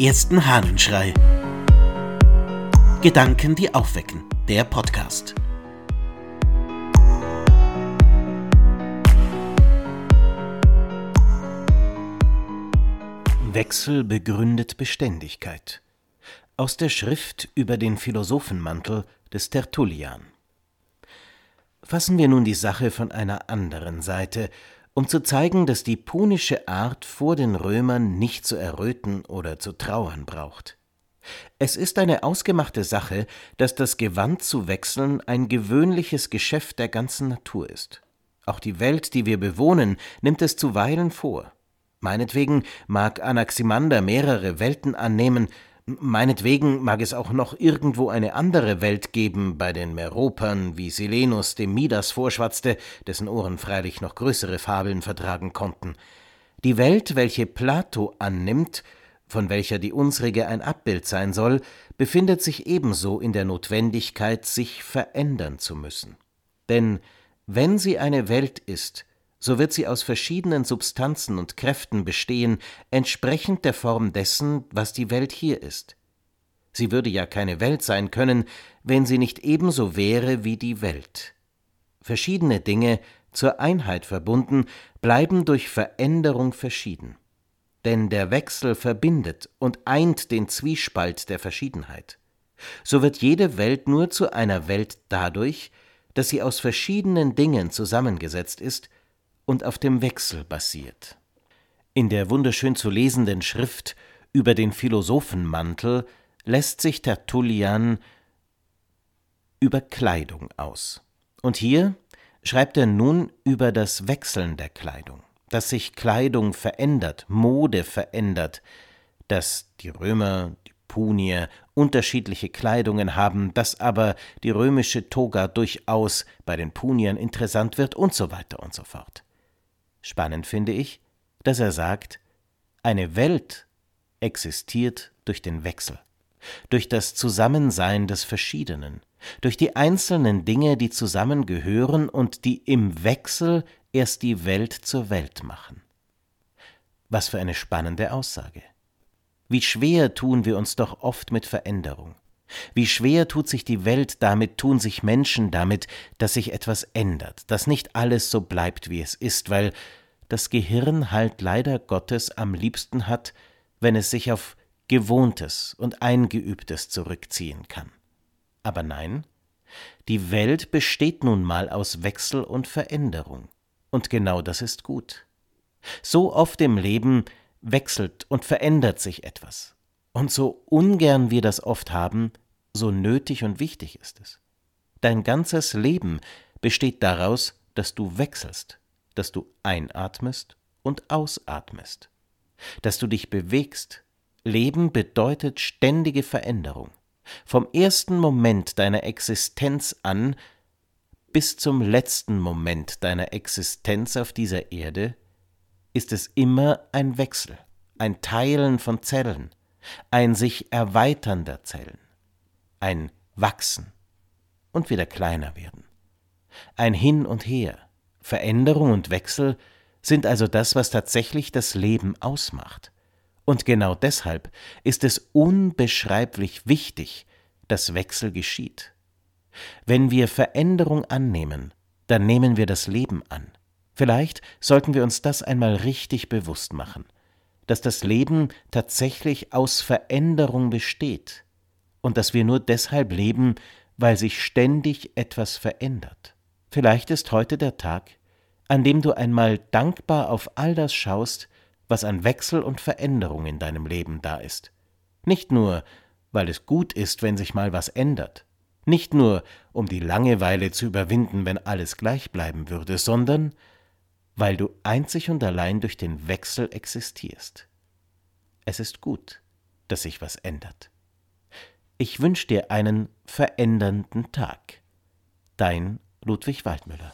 ersten Hahnenschrei. Gedanken, die aufwecken. Der Podcast. Wechsel begründet Beständigkeit. Aus der Schrift über den Philosophenmantel des Tertullian. Fassen wir nun die Sache von einer anderen Seite um zu zeigen, dass die punische Art vor den Römern nicht zu erröten oder zu trauern braucht. Es ist eine ausgemachte Sache, dass das Gewand zu wechseln ein gewöhnliches Geschäft der ganzen Natur ist. Auch die Welt, die wir bewohnen, nimmt es zuweilen vor. Meinetwegen mag Anaximander mehrere Welten annehmen, Meinetwegen mag es auch noch irgendwo eine andere Welt geben bei den Meropern, wie Silenus dem Midas vorschwatzte, dessen Ohren freilich noch größere Fabeln vertragen konnten. Die Welt, welche Plato annimmt, von welcher die unsrige ein Abbild sein soll, befindet sich ebenso in der Notwendigkeit, sich verändern zu müssen. Denn wenn sie eine Welt ist, so wird sie aus verschiedenen Substanzen und Kräften bestehen, entsprechend der Form dessen, was die Welt hier ist. Sie würde ja keine Welt sein können, wenn sie nicht ebenso wäre wie die Welt. Verschiedene Dinge, zur Einheit verbunden, bleiben durch Veränderung verschieden. Denn der Wechsel verbindet und eint den Zwiespalt der Verschiedenheit. So wird jede Welt nur zu einer Welt dadurch, dass sie aus verschiedenen Dingen zusammengesetzt ist, und auf dem Wechsel basiert. In der wunderschön zu lesenden Schrift über den Philosophenmantel lässt sich Tertullian über Kleidung aus. Und hier schreibt er nun über das Wechseln der Kleidung, dass sich Kleidung verändert, Mode verändert, dass die Römer, die Punier unterschiedliche Kleidungen haben, dass aber die römische Toga durchaus bei den Puniern interessant wird und so weiter und so fort. Spannend finde ich, dass er sagt, eine Welt existiert durch den Wechsel, durch das Zusammensein des Verschiedenen, durch die einzelnen Dinge, die zusammengehören und die im Wechsel erst die Welt zur Welt machen. Was für eine spannende Aussage. Wie schwer tun wir uns doch oft mit Veränderung. Wie schwer tut sich die Welt damit, tun sich Menschen damit, dass sich etwas ändert, dass nicht alles so bleibt, wie es ist, weil das Gehirn halt leider Gottes am liebsten hat, wenn es sich auf Gewohntes und Eingeübtes zurückziehen kann. Aber nein, die Welt besteht nun mal aus Wechsel und Veränderung, und genau das ist gut. So oft im Leben wechselt und verändert sich etwas, und so ungern wir das oft haben, so nötig und wichtig ist es. Dein ganzes Leben besteht daraus, dass du wechselst, dass du einatmest und ausatmest, dass du dich bewegst. Leben bedeutet ständige Veränderung. Vom ersten Moment deiner Existenz an bis zum letzten Moment deiner Existenz auf dieser Erde ist es immer ein Wechsel, ein Teilen von Zellen, ein sich erweiternder Zellen ein Wachsen und wieder kleiner werden. Ein Hin und Her, Veränderung und Wechsel sind also das, was tatsächlich das Leben ausmacht. Und genau deshalb ist es unbeschreiblich wichtig, dass Wechsel geschieht. Wenn wir Veränderung annehmen, dann nehmen wir das Leben an. Vielleicht sollten wir uns das einmal richtig bewusst machen, dass das Leben tatsächlich aus Veränderung besteht und dass wir nur deshalb leben, weil sich ständig etwas verändert. Vielleicht ist heute der Tag, an dem du einmal dankbar auf all das schaust, was an Wechsel und Veränderung in deinem Leben da ist. Nicht nur, weil es gut ist, wenn sich mal was ändert, nicht nur, um die Langeweile zu überwinden, wenn alles gleich bleiben würde, sondern weil du einzig und allein durch den Wechsel existierst. Es ist gut, dass sich was ändert. Ich wünsche dir einen verändernden Tag. Dein Ludwig Waldmüller.